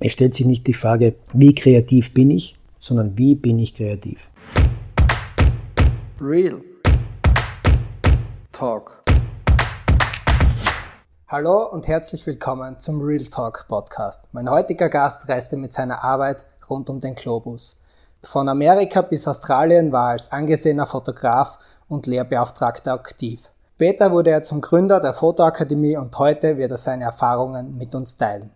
Es stellt sich nicht die Frage, wie kreativ bin ich, sondern wie bin ich kreativ. Real Talk. Hallo und herzlich willkommen zum Real Talk Podcast. Mein heutiger Gast reiste mit seiner Arbeit rund um den Globus. Von Amerika bis Australien war er als angesehener Fotograf und Lehrbeauftragter aktiv. Später wurde er zum Gründer der Fotoakademie und heute wird er seine Erfahrungen mit uns teilen.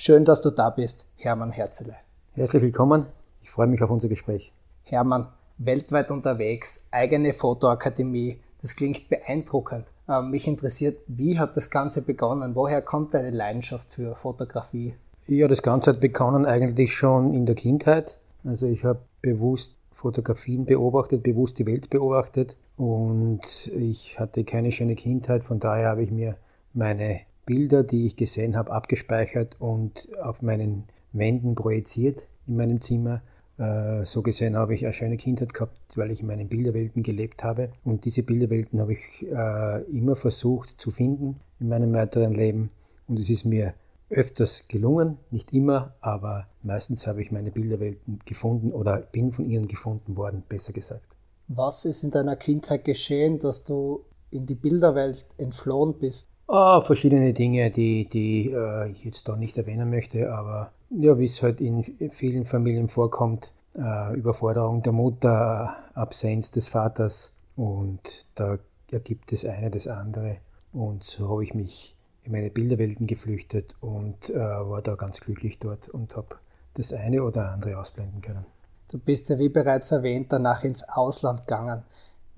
Schön, dass du da bist, Hermann Herzele. Herzlich willkommen. Ich freue mich auf unser Gespräch. Hermann, weltweit unterwegs, eigene Fotoakademie. Das klingt beeindruckend. Ähm, mich interessiert, wie hat das Ganze begonnen? Woher kommt deine Leidenschaft für Fotografie? Ja, das Ganze hat begonnen eigentlich schon in der Kindheit. Also ich habe bewusst Fotografien beobachtet, bewusst die Welt beobachtet und ich hatte keine schöne Kindheit. Von daher habe ich mir meine Bilder, die ich gesehen habe, abgespeichert und auf meinen Wänden projiziert in meinem Zimmer. Äh, so gesehen habe ich eine schöne Kindheit gehabt, weil ich in meinen Bilderwelten gelebt habe. Und diese Bilderwelten habe ich äh, immer versucht zu finden in meinem weiteren Leben. Und es ist mir öfters gelungen, nicht immer, aber meistens habe ich meine Bilderwelten gefunden oder bin von ihnen gefunden worden, besser gesagt. Was ist in deiner Kindheit geschehen, dass du in die Bilderwelt entflohen bist? Oh, verschiedene Dinge, die, die äh, ich jetzt da nicht erwähnen möchte, aber ja, wie es halt in vielen Familien vorkommt, äh, Überforderung der Mutter, Absenz des Vaters und da ergibt es eine das andere. Und so habe ich mich in meine Bilderwelten geflüchtet und äh, war da ganz glücklich dort und habe das eine oder andere ausblenden können. Du bist ja, wie bereits erwähnt, danach ins Ausland gegangen.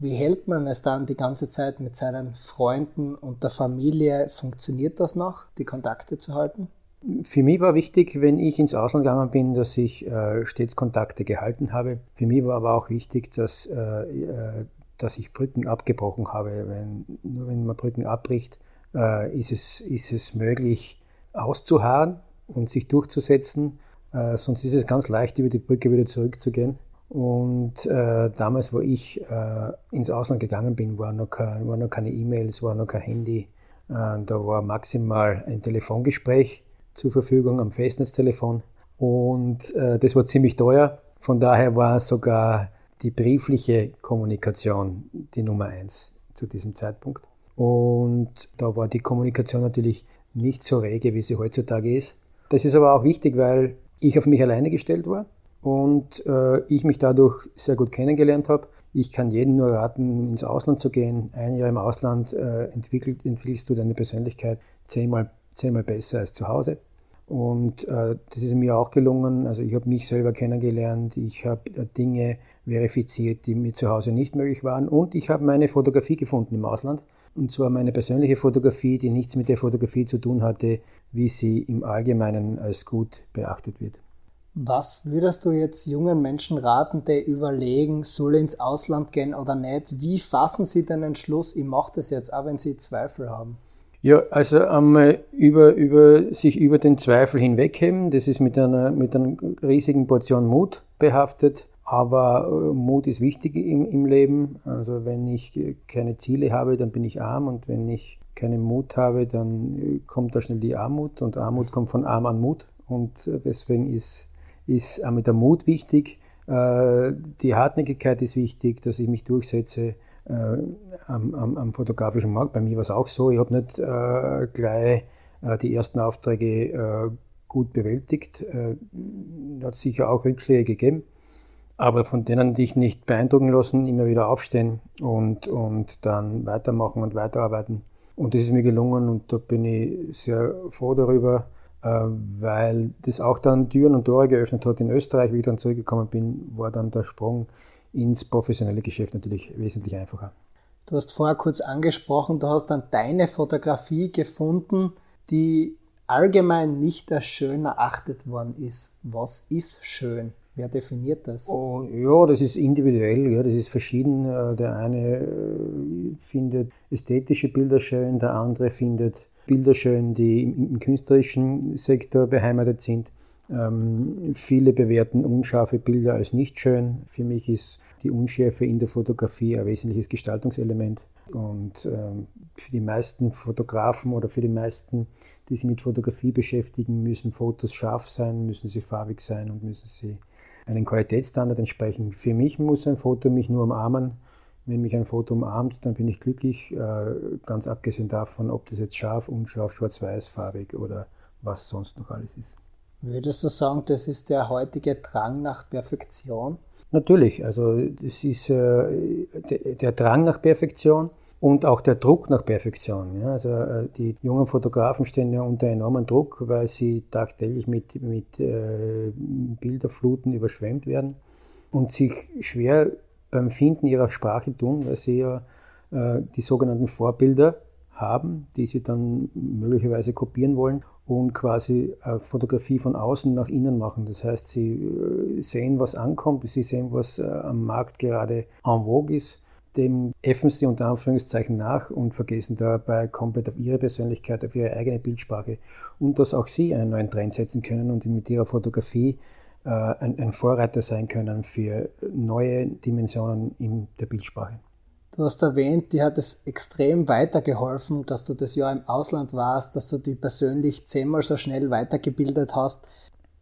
Wie hält man es dann die ganze Zeit mit seinen Freunden und der Familie? Funktioniert das noch, die Kontakte zu halten? Für mich war wichtig, wenn ich ins Ausland gegangen bin, dass ich äh, stets Kontakte gehalten habe. Für mich war aber auch wichtig, dass, äh, äh dass ich Brücken abgebrochen habe. Wenn, nur wenn man Brücken abbricht, äh, ist, es, ist es möglich auszuharren und sich durchzusetzen. Äh, sonst ist es ganz leicht, über die Brücke wieder zurückzugehen. Und äh, damals, wo ich äh, ins Ausland gegangen bin, war noch, kein, war noch keine E-Mails, war noch kein Handy. Äh, da war maximal ein Telefongespräch zur Verfügung am Festnetztelefon. Und äh, das war ziemlich teuer. Von daher war sogar die briefliche Kommunikation die Nummer eins zu diesem Zeitpunkt. Und da war die Kommunikation natürlich nicht so rege, wie sie heutzutage ist. Das ist aber auch wichtig, weil ich auf mich alleine gestellt war und äh, ich mich dadurch sehr gut kennengelernt habe. Ich kann jedem nur raten, ins Ausland zu gehen. Ein Jahr im Ausland äh, entwickelt, entwickelst du deine Persönlichkeit zehnmal, zehnmal besser als zu Hause. Und äh, das ist mir auch gelungen. Also ich habe mich selber kennengelernt, ich habe äh, Dinge verifiziert, die mir zu Hause nicht möglich waren. Und ich habe meine Fotografie gefunden im Ausland. Und zwar meine persönliche Fotografie, die nichts mit der Fotografie zu tun hatte, wie sie im Allgemeinen als gut beachtet wird. Was würdest du jetzt jungen Menschen raten, die überlegen, soll ins Ausland gehen oder nicht? Wie fassen sie den Entschluss, ich mache das jetzt, auch wenn sie Zweifel haben? Ja, also einmal über, über, sich über den Zweifel hinwegheben, das ist mit einer, mit einer riesigen Portion Mut behaftet. Aber äh, Mut ist wichtig im, im Leben. Also wenn ich keine Ziele habe, dann bin ich arm und wenn ich keinen Mut habe, dann äh, kommt da schnell die Armut und Armut kommt von arm an Mut und äh, deswegen ist ist auch mit der Mut wichtig. Äh, die Hartnäckigkeit ist wichtig, dass ich mich durchsetze äh, am, am, am fotografischen Markt. Bei mir war es auch so. Ich habe nicht äh, gleich die ersten Aufträge gut bewältigt. Äh, hat sicher auch Rückschläge gegeben, aber von denen dich nicht beeindrucken lassen, immer wieder aufstehen und, und dann weitermachen und weiterarbeiten. Und das ist mir gelungen und da bin ich sehr froh darüber. Äh, weil das auch dann Türen und Tore geöffnet hat. In Österreich, wie ich dann zurückgekommen bin, war dann der Sprung ins professionelle Geschäft natürlich wesentlich einfacher. Du hast vorher kurz angesprochen, du hast dann deine Fotografie gefunden, die allgemein nicht als schön erachtet worden ist. Was ist schön? Wer definiert das? Oh, ja, das ist individuell, ja, das ist verschieden. Äh, der eine äh, findet ästhetische Bilder schön, der andere findet Bilder schön, die im, künstlerischen Sektor beheimatet sind. Ähm, viele bewerten unscharfe Bilder als nicht schön. Für mich ist die Unschärfe in der Fotografie ein wesentliches Gestaltungselement. Und ähm, für die meisten Fotografen oder für die meisten, die sich mit Fotografie beschäftigen, müssen Fotos scharf sein, müssen sie farbig sein und müssen sie einen Qualitätsstandard entsprechen. Für mich muss ein Foto mich nur umarmen. Wenn mich ein Foto umarmt, dann bin ich glücklich, äh, ganz abgesehen davon, ob das jetzt scharf, unscharf, schwarz-weiß, farbig oder was sonst noch alles ist. Würdest du sagen, das ist der heutige Drang nach Perfektion? Natürlich, also das ist äh, der, der, Drang nach Perfektion und auch der Druck nach Perfektion. Ja. Also äh, die jungen Fotografen stehen ja unter enormem Druck, weil sie tagtäglich mit, mit äh, Bilderfluten überschwemmt werden und sich schwer beim Finden ihrer Sprache tun, weil sie ja äh, die sogenannten Vorbilder haben, die sie dann möglicherweise kopieren wollen und quasi Fotografie von außen nach innen machen. Das heißt, sie äh, sehen, was ankommt, sie sehen, was äh, am Markt gerade en vogue ist, dem äffen sie unter Anführungszeichen nach und vergessen dabei komplett auf ihre Persönlichkeit, auf ihre eigene Bildsprache und dass auch sie einen neuen Trend setzen können und mit ihrer Fotografie äh, ein, ein Vorreiter sein können für neue Dimensionen in der Bildsprache. Du hast erwähnt, dir hat es extrem weitergeholfen, dass du das Jahr im Ausland warst, dass du dich persönlich zehnmal so schnell weitergebildet hast.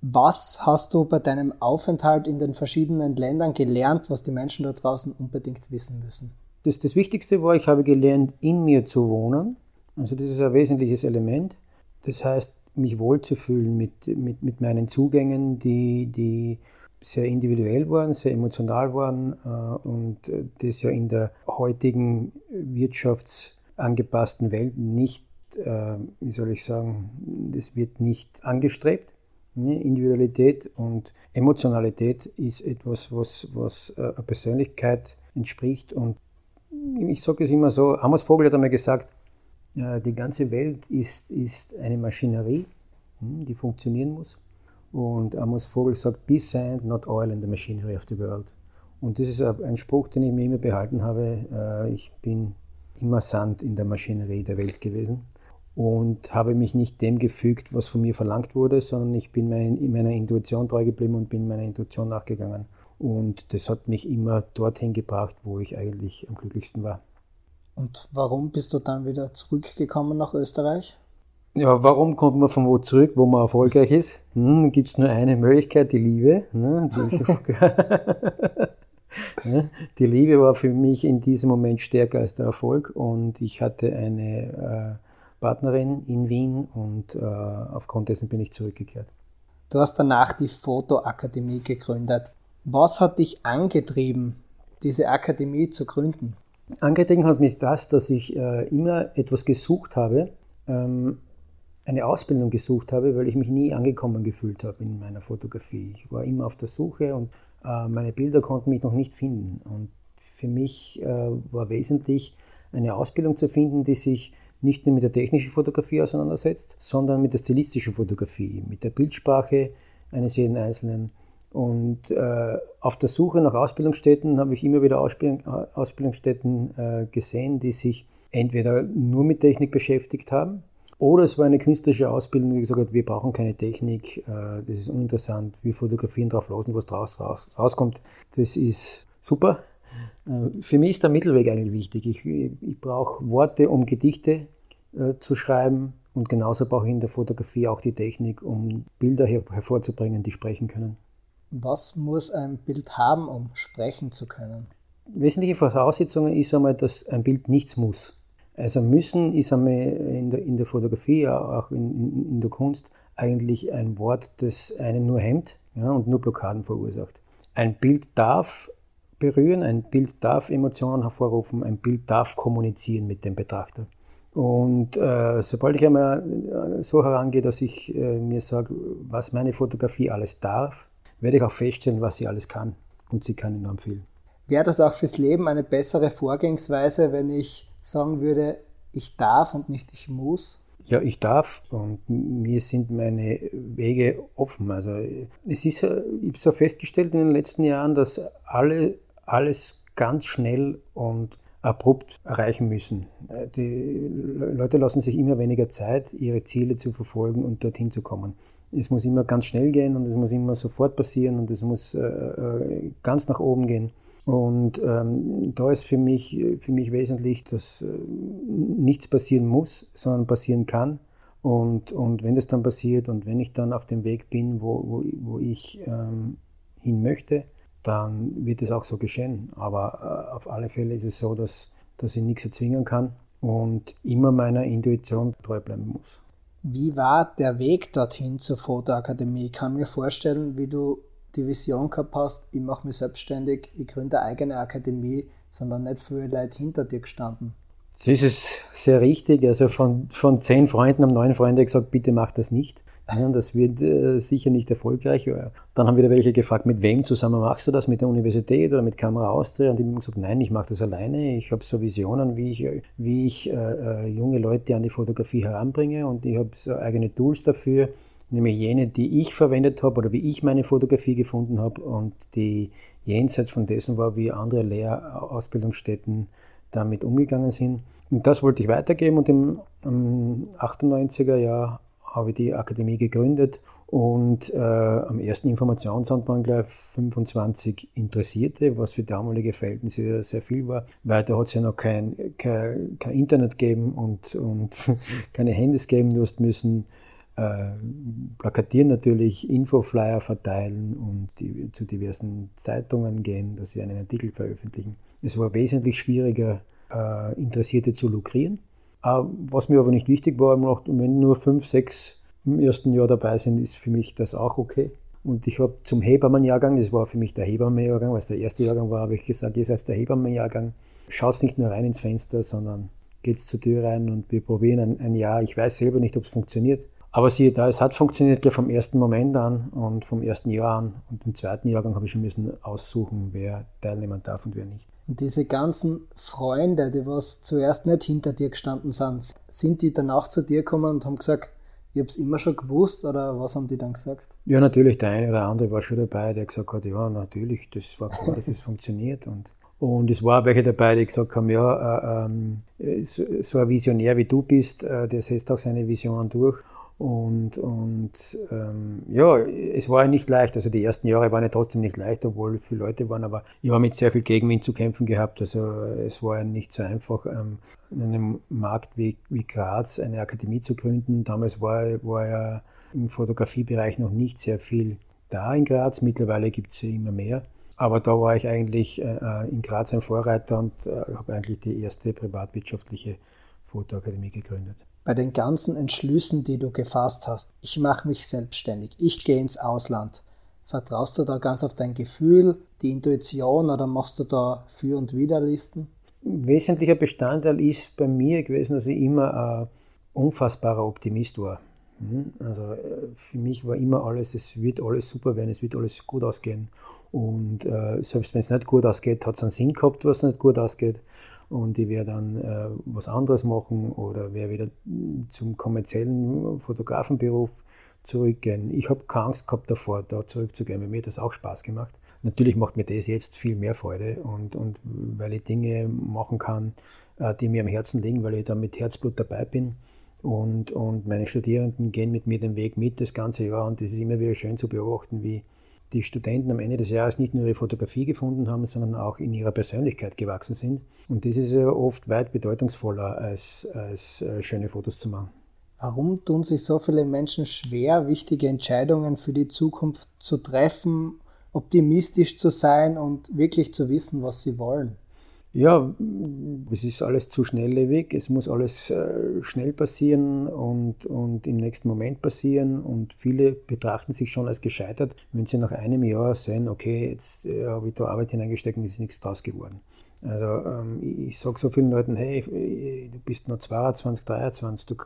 Was hast du bei deinem Aufenthalt in den verschiedenen Ländern gelernt, was die Menschen da draußen unbedingt wissen müssen? Das, das Wichtigste war, ich habe gelernt, in mir zu wohnen. Also das ist ein wesentliches Element. Das heißt, mich wohlzufühlen mit, mit, mit meinen Zugängen, die, die sehr individuell waren, sehr emotional waren äh, und das ja in der heutigen wirtschaftsangepassten Welt nicht, äh, wie soll ich sagen, das wird nicht angestrebt. Individualität und Emotionalität ist etwas, was, was äh, einer Persönlichkeit entspricht. Und ich sage es immer so, Amos Vogel hat einmal gesagt, die ganze Welt ist, ist eine Maschinerie, hm, die funktionieren muss. Und Amos Vogel sagt, be sand, not oil in the machinery of the world. Und das ist ein Spruch, den ich mir immer behalten habe. Äh, ich bin immer Sand in der Maschinerie der Welt gewesen und habe mich nicht dem gefügt, was von mir verlangt wurde, sondern ich bin in meiner Intuition treu geblieben und bin meiner Intuition nachgegangen. Und das hat mich immer dorthin gebracht, wo ich eigentlich am glücklichsten war. Und warum bist du dann wieder zurückgekommen nach Österreich? Ja, warum kommt man von wo zurück, wo man erfolgreich ist? Hm, Gibt es nur eine Möglichkeit, die Liebe. Ne? Die, Liebe war für mich in diesem Moment stärker als der Erfolg und ich hatte eine äh, Partnerin in Wien und äh, aufgrund dessen bin ich zurückgekehrt. Du hast danach die Fotoakademie gegründet. Was hat dich angetrieben, diese Akademie zu gründen? Angetrieben hat mich das, dass ich äh, immer etwas gesucht habe, ähm, eine Ausbildung gesucht habe, weil ich mich nie angekommen gefühlt habe in meiner Fotografie. Ich war immer auf der Suche und äh, meine Bilder konnten mich noch nicht finden. Und für mich äh, war wesentlich, eine Ausbildung zu finden, die sich nicht nur mit der technischen Fotografie auseinandersetzt, sondern mit der stilistischen Fotografie, mit der Bildsprache eines jeden Einzelnen. Und äh, auf der Suche nach Ausbildungsstätten habe ich immer wieder Ausbildung, äh, Ausbildungsstätten äh, gesehen, die sich entweder nur mit Technik beschäftigt haben oder es war eine künstlerische Ausbildung, die gesagt hat, wir brauchen keine Technik, äh, das ist uninteressant, wir fotografieren drauf los und was draus raus, rauskommt, das ist super. Äh, für mich ist der Mittelweg eigentlich wichtig. Ich, ich brauche Worte, um Gedichte äh, zu schreiben und genauso brauche ich in der Fotografie auch die Technik, um Bilder her hervorzubringen, die sprechen können. Was muss ein Bild haben, um sprechen zu können? Wesentliche Voraussetzung ist einmal, dass ein Bild nichts muss. Also müssen ist einmal in der, in der Fotografie, auch in, in, der Kunst, eigentlich ein Wort, das einen nur hemmt ja, und nur Blockaden verursacht. Ein Bild darf berühren, ein Bild darf Emotionen hervorrufen, ein Bild darf kommunizieren mit dem Betrachter. Und äh, sobald ich einmal äh, so herangehe, dass ich äh, mir sage, was meine Fotografie alles darf, werde ich auch feststellen, was sie alles kann. Und sie kann enorm viel. Wäre das auch fürs Leben eine bessere Vorgehensweise, wenn ich sagen würde, ich darf und nicht ich muss? Ja, ich darf und mir sind meine Wege offen. Also es ist, ich habe so festgestellt in den letzten Jahren, dass alle alles ganz schnell und abrupt erreichen müssen. Die Leute lassen sich immer weniger Zeit, ihre Ziele zu verfolgen und dorthin zu kommen. Es muss immer ganz schnell gehen und es muss immer sofort passieren und es muss äh, äh ganz nach oben gehen. Und ähm, da ist für mich, für mich wesentlich, dass äh, nichts passieren muss, sondern passieren kann. Und, und wenn das dann passiert und wenn ich dann auf dem Weg bin, wo, wo, wo ich ähm, hin möchte, dann wird es auch so geschehen. Aber äh, auf alle Fälle ist es so, dass, dass ich nichts erzwingen kann und immer meiner Intuition treu bleiben muss. Wie war der Weg dorthin zur Fotoakademie? Ich kann mir vorstellen, wie du die Vision gehabt hast, ich mache mich selbstständig, ich gründe eine eigene Akademie, sondern nicht viele Leute hinter dir gestanden. Das ist sehr richtig. Also von, von zehn Freunden haben neun Freunde gesagt, bitte mach das nicht. Ja, das wird äh, sicher nicht erfolgreich. Dann haben wieder welche gefragt, mit wem zusammen machst du das? Mit der Universität oder mit Kamera Austria? Und die haben gesagt, nein, ich mache das alleine. Ich habe so Visionen, wie ich, wie ich äh, äh, junge Leute an die Fotografie heranbringe und ich habe so eigene Tools dafür nämlich jene, die ich verwendet habe oder wie ich meine Fotografie gefunden habe und die jenseits von dessen war, wie andere Lehrausbildungsstätten damit umgegangen sind. Und das wollte ich weitergeben und im, im 98er Jahr habe ich die Akademie gegründet und äh, am ersten Informationsabend waren gleich 25 Interessierte, was für damalige Verhältnisse sehr viel war. Weiter hat es ja noch kein, kein, kein Internet gegeben und, und keine Handys geben. Du hast müssen äh, plakatieren natürlich, Infoflyer verteilen und die, zu diversen Zeitungen gehen, dass sie einen Artikel veröffentlichen. Es war wesentlich schwieriger, äh, Interessierte zu lukrieren. Äh, was mir aber nicht wichtig war, wenn nur fünf, sechs im ersten Jahr dabei sind, ist für mich das auch okay. Und ich habe zum Hebammenjahrgang, das war für mich der Hebammenjahrgang, weil es der erste Jahrgang war, habe ich gesagt, ihr seid der Hebammenjahrgang, schaut nicht nur rein ins Fenster, sondern geht zur Tür rein und wir probieren ein, ein Jahr. Ich weiß selber nicht, ob es funktioniert. Aber siehe da, es hat funktioniert ja vom ersten Moment an und vom ersten Jahr an. Und im zweiten Jahrgang habe ich schon müssen aussuchen, wer teilnehmen darf und wer nicht. Und diese ganzen Freunde, die was zuerst nicht hinter dir gestanden sind, sind die danach zu dir gekommen und haben gesagt, ich habe es immer schon gewusst oder was haben die dann gesagt? Ja, natürlich, der eine oder andere war schon dabei, der gesagt hat, ja, natürlich, das war klar, dass es funktioniert. Und, und es war welche dabei, die gesagt haben, ja, äh, äh, so, ein Visionär wie du bist, äh, der setzt auch seine Visionen durch. Und, und ähm, ja, es war nicht leicht. Also die ersten Jahre waren ja trotzdem nicht leicht, obwohl viele Leute waren, aber ich habe mit sehr viel Gegenwind zu kämpfen gehabt. Also es war ja nicht so einfach, ähm, in einem Markt wie, wie Graz eine Akademie zu gründen. Damals war, war ja im Fotografiebereich noch nicht sehr viel da in Graz. Mittlerweile gibt es ja immer mehr. Aber da war ich eigentlich äh, in Graz ein Vorreiter und äh, habe eigentlich die erste privatwirtschaftliche Fotoakademie gegründet bei den ganzen Entschlüssen, die du gefasst hast. Ich mache mich selbstständig, ich gehe ins Ausland. Vertraust du da ganz auf dein Gefühl, die Intuition oder machst du da Für- und Widerlisten? Ein wesentlicher Bestandteil ist bei mir gewesen, dass ich immer ein unfassbarer Optimist war. Mhm. Also äh, für mich war immer alles, es wird alles super werden, es wird alles gut ausgehen. Und äh, selbst wenn es nicht gut ausgeht, hat es einen Sinn gehabt, was nicht gut ausgeht und ich werde dann äh, was anderes machen oder werde wieder zum kommerziellen Fotografenberuf zurückgehen. Ich habe keine Angst gehabt davor, da zurückzugehen, weil mir das auch Spaß gemacht. Natürlich macht mir das jetzt viel mehr Freude und, und weil ich Dinge machen kann, äh, die mir am Herzen liegen, weil ich da mit Herzblut dabei bin. Und, und meine Studierenden gehen mit mir den Weg mit das ganze Jahr und es ist immer wieder schön zu beobachten, wie, die Studenten am Ende des Jahres nicht nur ihre Fotografie gefunden haben, sondern auch in ihrer Persönlichkeit gewachsen sind. Und das ist ja oft weit bedeutungsvoller, als, als äh, schöne Fotos zu machen. Warum tun sich so viele Menschen schwer, wichtige Entscheidungen für die Zukunft zu treffen, optimistisch zu sein und wirklich zu wissen, was sie wollen? Ja, es ist alles zu schnelllebig, es muss alles äh, schnell passieren und, und im nächsten Moment passieren und viele betrachten sich schon als gescheitert, wenn sie nach einem Jahr sehen, okay, jetzt äh, habe ich da Arbeit hineingesteckt und ist nichts draus geworden. Also ähm, ich, ich sage so vielen Leuten, hey, du bist nur 22, 23, du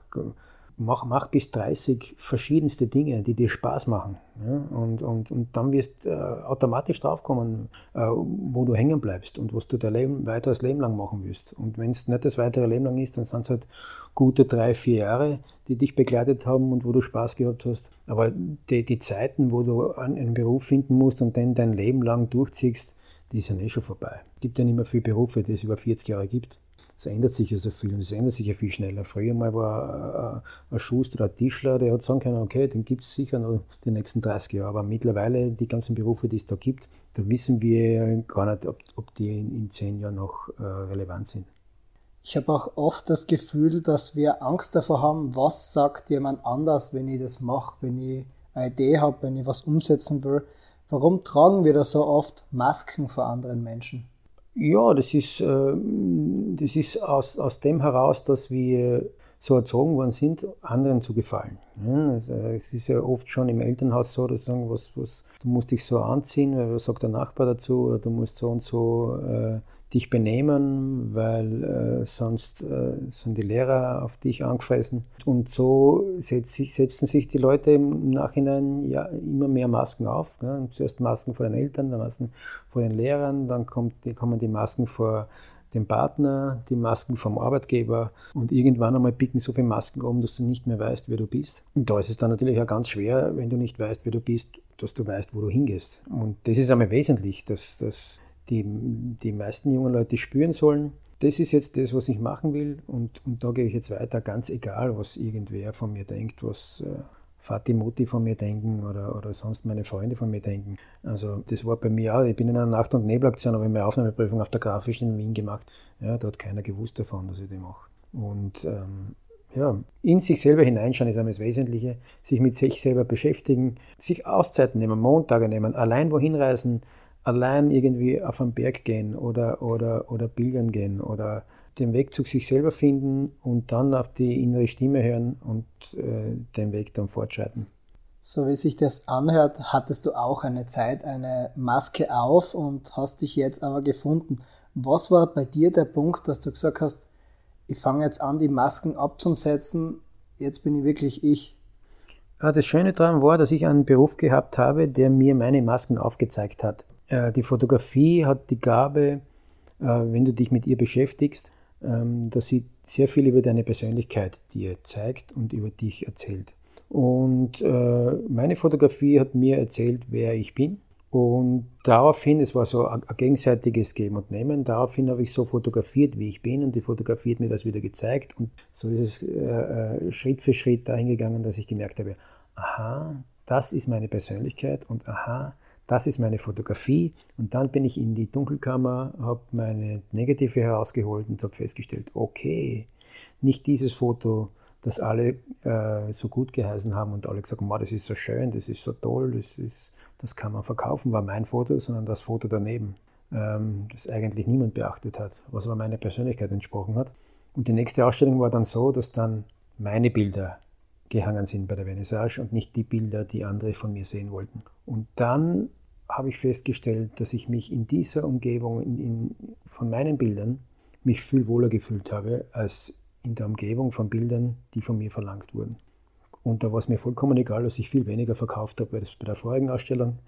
mach, mach bis 30 verschiedenste Dinge, die dir Spaß machen. Ja? Und, und, und dann wirst du äh, automatisch draufkommen, äh, wo du hängen bleibst und was du dein Leben, weiteres Leben lang machen wirst. Und wenn es nicht das weitere Leben lang ist, dann sind es halt gute drei, vier Jahre, die dich begleitet haben und wo du Spaß gehabt hast. Aber die, die Zeiten, wo du einen Beruf finden musst und dann dein Leben lang durchziehst, die sind eh schon vorbei. Es gibt ja nicht mehr viele Berufe, die es über 40 Jahre gibt es ändert sich ja so viel und es ändert sich ja viel schneller. Früher mal war ein Schuster ein Tischler, der hat sagen können, okay, den gibt es sicher noch die nächsten 30 Jahre. Aber mittlerweile die ganzen Berufe, die es da gibt, da wissen wir gar nicht, ob, ob die in, in zehn Jahren noch äh, relevant sind. Ich habe auch oft das Gefühl, dass wir Angst davor haben, was sagt jemand anders, wenn ich das mache, wenn ich eine Idee habe, wenn ich was umsetzen will. Warum tragen wir da so oft Masken vor anderen Menschen? Ja, das ist, äh, das ist aus, aus dem heraus, dass wir so erzogen worden sind, anderen zu gefallen. Also es ist ja oft schon im Elternhaus so, dass sagen, was, was, du musst dich so anziehen, weil was sagt der Nachbar dazu, oder du musst so und so äh, dich benehmen, weil äh, sonst äh, sind die Lehrer auf dich angefressen. Und so setz, setzen sich die Leute im Nachhinein ja immer mehr Masken auf. Ja. Zuerst Masken vor den Eltern, dann Masken vor den Lehrern, dann kommt, kommen die Masken vor dem Partner, die Masken vom Arbeitgeber und irgendwann einmal picken so viele Masken um, dass du nicht mehr weißt, wer du bist. Und da ist es dann natürlich auch ganz schwer, wenn du nicht weißt, wer du bist, dass du weißt, wo du hingehst. Und das ist einmal wesentlich, dass, dass die, die meisten jungen Leute spüren sollen, das ist jetzt das, was ich machen will und, und da gehe ich jetzt weiter, ganz egal, was irgendwer von mir denkt, was äh, Vati Mutti von mir denken oder, oder sonst meine Freunde von mir denken. Also das war bei mir auch, ich bin in einer Nacht- und Nebelaktion, habe ich meine Aufnahmeprüfung auf der Grafischen in Wien gemacht. Ja, da hat keiner gewusst davon, dass ich die mache. Und ähm, ja, in sich selber hineinschauen ist einmal das Wesentliche, sich mit sich selber beschäftigen, sich Auszeiten nehmen, Montage nehmen, allein wohin reisen, allein irgendwie auf einen Berg gehen oder, oder, oder pilgern gehen oder den Weg zu sich selber finden und dann auf die innere Stimme hören und äh, den Weg dann fortschreiten. So wie sich das anhört, hattest du auch eine Zeit eine Maske auf und hast dich jetzt aber gefunden. Was war bei dir der Punkt, dass du gesagt hast, ich fange jetzt an, die Masken abzusetzen, jetzt bin ich wirklich ich? Ja, das Schöne daran war, dass ich einen Beruf gehabt habe, der mir meine Masken aufgezeigt hat. Äh, die Fotografie hat die Gabe, äh, wenn du dich mit ihr beschäftigst, ähm, dass sie sehr viel über deine Persönlichkeit dir zeigt und über dich erzählt. Und äh, meine Fotografie hat mir erzählt, wer ich bin. Und daraufhin, es war so ein gegenseitiges Geben und Nehmen, daraufhin habe ich so fotografiert, wie ich bin und die Fotografie hat mir das wieder gezeigt. Und so ist es Schritt für Schritt dahin gegangen, dass ich gemerkt habe, aha, das ist meine Persönlichkeit und aha, das ist meine Fotografie. Und dann bin ich in die Dunkelkammer, habe meine Negative herausgeholt und habe festgestellt, okay, nicht dieses Foto, das alle äh, so gut geheißen haben und alle gesagt haben, das ist so schön, das ist so toll, das, ist, das kann man verkaufen, war mein Foto, sondern das Foto daneben, ähm, das eigentlich niemand beachtet hat, was aber meiner Persönlichkeit entsprochen hat. Und die nächste Ausstellung war dann so, dass dann meine Bilder gehangen sind bei der Vernissage und nicht die Bilder, die andere von mir sehen wollten. Und dann habe ich festgestellt, dass ich mich in dieser Umgebung, in, in, von meinen Bildern, mich viel wohler gefühlt habe, als in der Umgebung von Bildern, die von mir verlangt wurden. Und da war es mir vollkommen egal, dass ich viel weniger verkauft habe als bei der vorigen Ausstellung,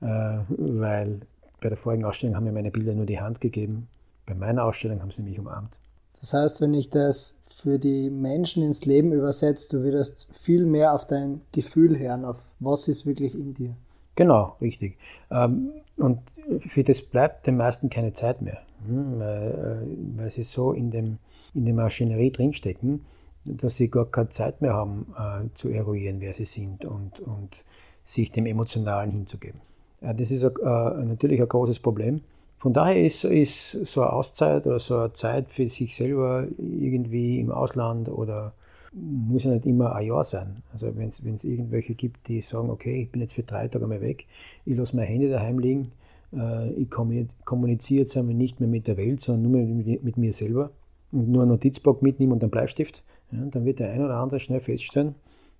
äh, weil bei der vorigen Ausstellung haben mir meine Bilder nur die Hand gegeben, bei meiner Ausstellung haben sie mich umarmt. Das heißt, wenn ich das für die Menschen ins Leben übersetze, du würdest viel mehr auf dein Gefühl hören, auf was ist wirklich in dir. Genau, richtig. Ähm, und für das bleibt den meisten keine Zeit mehr, hm, weil, äh, weil sie so in, dem, in der Maschinerie drinstecken, dass sie gar keine Zeit mehr haben, äh, zu eruieren, wer sie sind und, und sich dem Emotionalen hinzugeben. Das ist natürlich ein großes Problem. Von daher ist, ist so eine Auszeit oder so eine Zeit für sich selber irgendwie im Ausland oder muss ja nicht immer ein Jahr sein. Also wenn es irgendwelche gibt, die sagen, okay, ich bin jetzt für drei Tage mal weg, ich lasse mein Handy daheim liegen, äh, ich kommuniziere jetzt einmal nicht mehr mit der Welt, sondern nur mit, mit mir selber und nur einen Notizblock mitnehmen und einen Bleistift, ja, dann wird der ein oder andere schnell feststellen,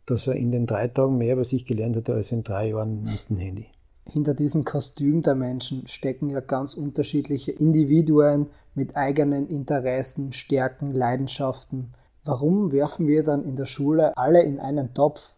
dass er in den drei Tagen mehr über sich gelernt hat als in drei Jahren mit dem Handy hinter diesem Kostüm der Menschen stecken ja ganz unterschiedliche Individuen mit eigenen Interessen, Stärken, Leidenschaften. Warum werfen wir dann in der Schule alle in einen Topf?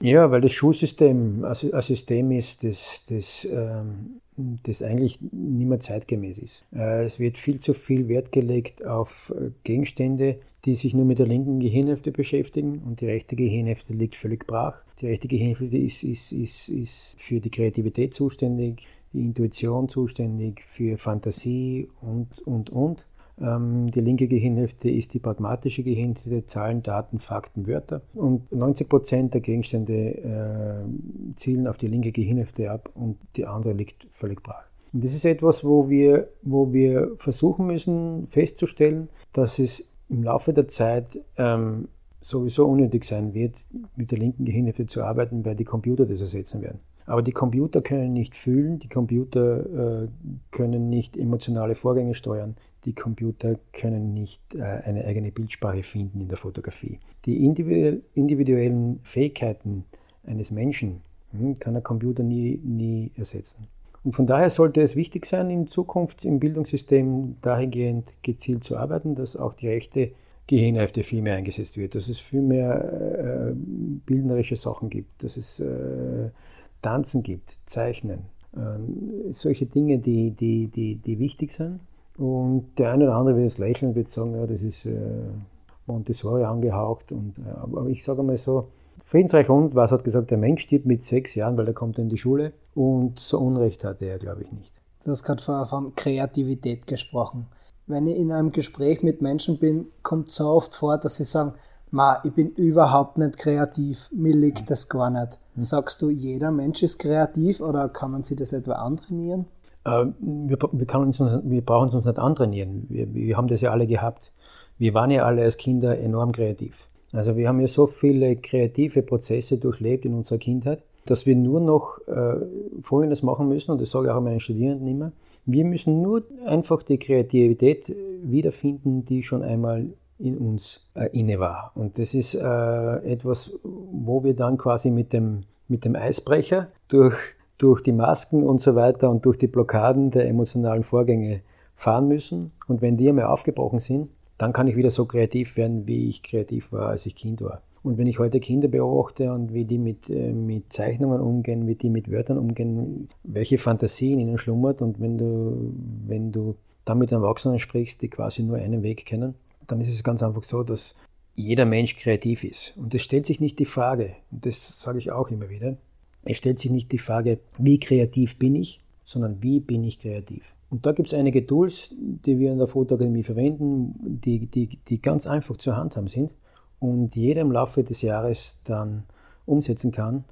Ja, weil das Schulsystem ein System ist, das, das, ähm, das eigentlich nicht mehr zeitgemäß ist. Äh, es wird viel zu viel Wert gelegt auf äh, Gegenstände, die sich nur mit der linken Gehirnhälfte beschäftigen und die rechte Gehirnhälfte liegt völlig brach. Die rechte Gehirnhälfte ist, ist, ist, ist für die Kreativität zuständig, die Intuition zuständig, für Fantasie und, und, und. Ähm, die linke Gehirnhälfte ist die pragmatische Gehirnhälfte, Zahlen, Daten, Fakten, Wörter. Und 90 Prozent der Gegenstände äh, zielen auf die linke Gehirnhälfte ab und die andere liegt völlig brach. Und das ist etwas, wo wir, wo wir versuchen müssen festzustellen, dass es im Laufe der Zeit ähm, sowieso unnötig sein wird, mit der linken Gehirnhälfte zu arbeiten, weil die Computer das ersetzen werden. Aber die Computer können nicht fühlen, die Computer äh, können nicht emotionale Vorgänge steuern, die Computer können nicht äh, eine eigene Bildsprache finden in der Fotografie. Die individuellen Fähigkeiten eines Menschen hm, kann der Computer nie, nie ersetzen. Und von daher sollte es wichtig sein, in Zukunft im Bildungssystem dahingehend gezielt zu arbeiten, dass auch die rechte Gehirnhälfte viel mehr eingesetzt wird, dass es viel mehr äh, bildnerische Sachen gibt, dass es äh, Tanzen gibt, Zeichnen, äh, solche Dinge, die, die, die, die wichtig sind. Und der eine oder andere wird es lächeln und wird sagen, ja, das ist äh, Montessori angehaucht. Und, äh, aber ich sage mal so, Friedensreich und was hat gesagt, der Mensch stirbt mit sechs Jahren, weil er kommt in die Schule. Und so Unrecht hatte er, glaube ich, nicht. Du hast gerade von Kreativität gesprochen. Wenn ich in einem Gespräch mit Menschen bin, kommt so oft vor, dass sie sagen, Ma, ich bin überhaupt nicht kreativ, mir liegt das gar nicht. Hm. Sagst du, jeder Mensch ist kreativ oder kann man sich das etwa antrainieren? Äh, wir, wir, uns, wir, brauchen es uns nicht antrainieren. Wir, wir haben das ja alle gehabt. Wir waren ja alle als Kinder enorm kreativ. Also wir haben ja so viele kreative Prozesse durchlebt in unserer Kindheit, dass wir nur noch äh, Folgendes machen müssen, und das sage ich auch meinen Studierenden immer, wir müssen nur einfach die Kreativität wiederfinden, die schon einmal in uns äh, inne war. Und das ist äh, etwas, wo wir dann quasi mit dem, mit dem Eisbrecher durch, durch die Masken und so weiter und durch die Blockaden der emotionalen Vorgänge fahren müssen. Und wenn die einmal aufgebrochen sind, dann kann ich wieder so kreativ werden, wie ich kreativ war, als ich Kind war. Und wenn ich heute Kinder beobachte und wie die mit, äh, mit Zeichnungen umgehen, wie die mit Wörtern umgehen, welche Fantasie in ihnen schlummert und wenn du, wenn du dann mit Erwachsenen sprichst, die quasi nur einen Weg kennen, dann ist es ganz einfach so, dass jeder Mensch kreativ ist. Und es stellt sich nicht die Frage, und das sage ich auch immer wieder, es stellt sich nicht die Frage, wie kreativ bin ich, sondern wie bin ich kreativ. Und da gibt es einige Tools, die wir in der Fotoakademie verwenden, die, die, die ganz einfach zur Hand haben sind und jeder im Laufe des Jahres dann umsetzen kann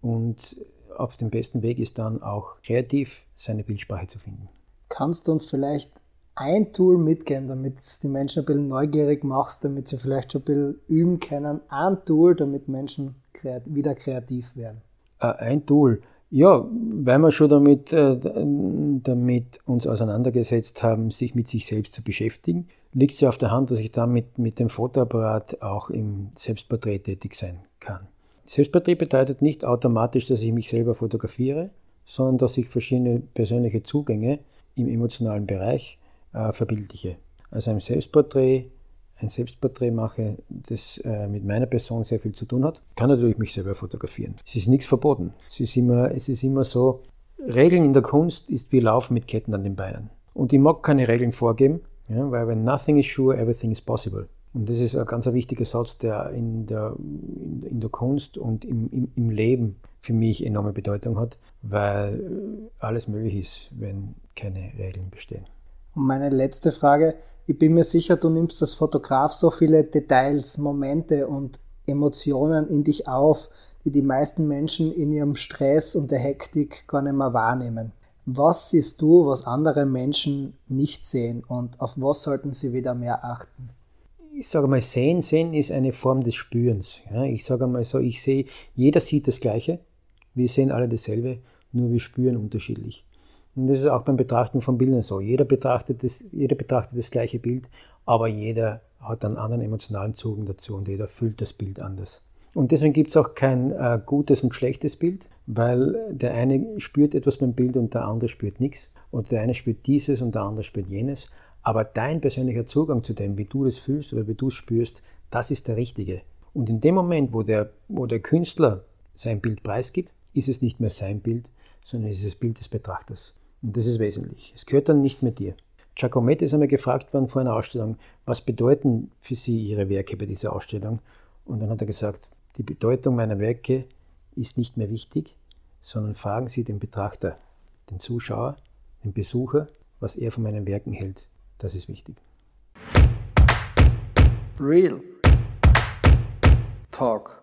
und auf dem besten Weg ist dann auch kreativ seine Bildsprache zu finden. Kannst du uns vielleicht ein Tool mitgeben, damit es die Menschen ein bisschen neugierig machst, damit sie vielleicht schon ein bisschen üben können? Ein Tool, damit Menschen wieder kreativ werden. Äh, ein Tool. Ja, weil wir schon damit, äh, damit uns auseinandergesetzt haben, sich mit sich selbst zu beschäftigen, liegt es ja auf der Hand, dass ich damit mit dem Fotoapparat auch im Selbstporträt tätig sein kann. Selbstporträt bedeutet nicht automatisch, dass ich mich selber fotografiere, sondern dass ich verschiedene persönliche Zugänge im emotionalen Bereich äh, verbildliche. Also ein Selbstporträt ein Selbstporträt mache, das äh, mit meiner Person sehr viel zu tun hat, kann natürlich mich selber fotografieren. Es ist nichts verboten. Es ist immer, es ist immer so, Regeln in der Kunst ist wie Laufen mit Ketten an den Beinen. Und ich mag keine Regeln vorgeben, ja, weil wenn nothing is sure, everything is possible. Und das ist ein ganz wichtiger Satz, der in der, in, der Kunst und im, im, im Leben für mich enorme Bedeutung hat, weil alles möglich ist, wenn keine Regeln bestehen. Und meine letzte Frage, ich bin mir sicher, du nimmst als Fotograf so viele Details, Momente und Emotionen in dich auf, die die meisten Menschen in ihrem Stress und der Hektik gar nicht mehr wahrnehmen. Was siehst du, was andere Menschen nicht sehen und auf was sollten sie wieder mehr achten? Ich sage mal, sehen, sehen ist eine Form des Spürens. Ja, ich sage mal so, ich sehe, jeder sieht das Gleiche, wir sehen alle dasselbe, nur wir spüren unterschiedlich. Und das ist auch beim Betrachten von Bildern so. Jeder betrachtet das, jeder betrachtet das gleiche Bild, aber jeder hat einen anderen emotionalen Zugang dazu und jeder fühlt das Bild anders. Und deswegen gibt es auch kein äh, gutes und schlechtes Bild, weil der eine spürt etwas beim Bild und der andere spürt nichts. Und der eine spürt dieses und der andere spürt jenes. Aber dein persönlicher Zugang zu dem, wie du das fühlst oder wie du es spürst, das ist der richtige. Und in dem Moment, wo der, wo der Künstler sein Bild preisgibt, ist es nicht mehr sein Bild, sondern es ist das Bild des Betrachters. Und das ist wesentlich. Es gehört dann nicht mehr dir. Giacometti ist einmal gefragt worden vor einer Ausstellung, was bedeuten für Sie Ihre Werke bei dieser Ausstellung? Und dann hat er gesagt, die Bedeutung meiner Werke ist nicht mehr wichtig, sondern fragen Sie den Betrachter, den Zuschauer, den Besucher, was er von meinen Werken hält. Das ist wichtig. Real Talk.